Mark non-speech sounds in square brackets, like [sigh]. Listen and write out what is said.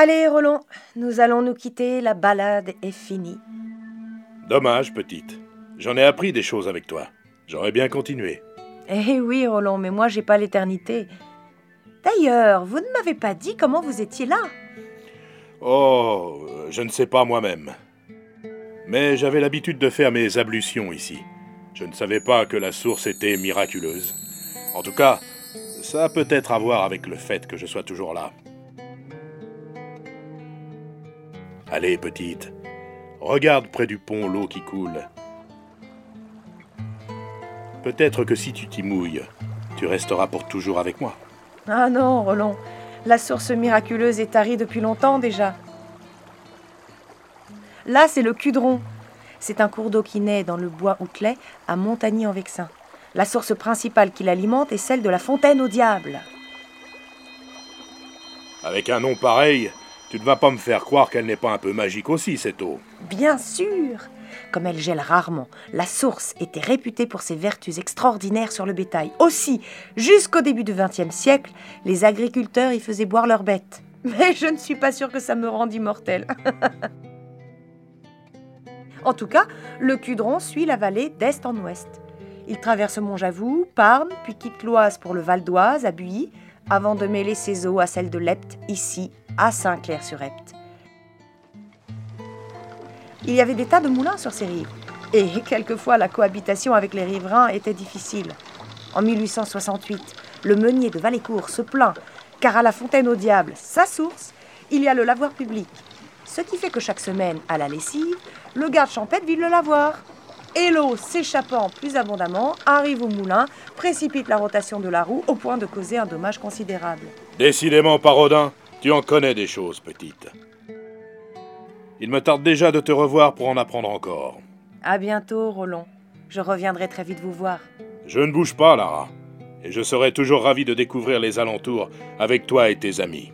Allez, Roland, nous allons nous quitter, la balade est finie. Dommage, petite. J'en ai appris des choses avec toi. J'aurais bien continué. Eh oui, Roland, mais moi j'ai pas l'éternité. D'ailleurs, vous ne m'avez pas dit comment vous étiez là. Oh, je ne sais pas moi-même. Mais j'avais l'habitude de faire mes ablutions ici. Je ne savais pas que la source était miraculeuse. En tout cas, ça a peut-être à voir avec le fait que je sois toujours là. Allez, petite, regarde près du pont l'eau qui coule. Peut-être que si tu t'y mouilles, tu resteras pour toujours avec moi. Ah non, Roland, la source miraculeuse est tarie depuis longtemps déjà. Là, c'est le Cudron. C'est un cours d'eau qui naît dans le bois Outlet à Montagny-en-Vexin. La source principale qui l'alimente est celle de la fontaine au diable. Avec un nom pareil, tu ne vas pas me faire croire qu'elle n'est pas un peu magique aussi, cette eau. Bien sûr Comme elle gèle rarement, la source était réputée pour ses vertus extraordinaires sur le bétail. Aussi, jusqu'au début du XXe siècle, les agriculteurs y faisaient boire leurs bêtes. Mais je ne suis pas sûre que ça me rende immortel. [laughs] en tout cas, le Cudron suit la vallée d'est en ouest. Il traverse Montjavoux, Parme, puis quitte l'Oise pour le Val d'Oise, à Builly, avant de mêler ses eaux à celles de l'Epte, ici, à Saint-Clair-sur-Epte. Il y avait des tas de moulins sur ces rives, et quelquefois la cohabitation avec les riverains était difficile. En 1868, le meunier de Valécourt se plaint car à la fontaine au diable, sa source, il y a le lavoir public. Ce qui fait que chaque semaine, à la lessive, le garde champêtre vide le lavoir et l'eau s'échappant plus abondamment arrive au moulin, précipite la rotation de la roue au point de causer un dommage considérable. Décidément, Parodin, tu en connais des choses, petite. Il me tarde déjà de te revoir pour en apprendre encore. À bientôt, Roland. Je reviendrai très vite vous voir. Je ne bouge pas, Lara. Et je serai toujours ravi de découvrir les alentours avec toi et tes amis.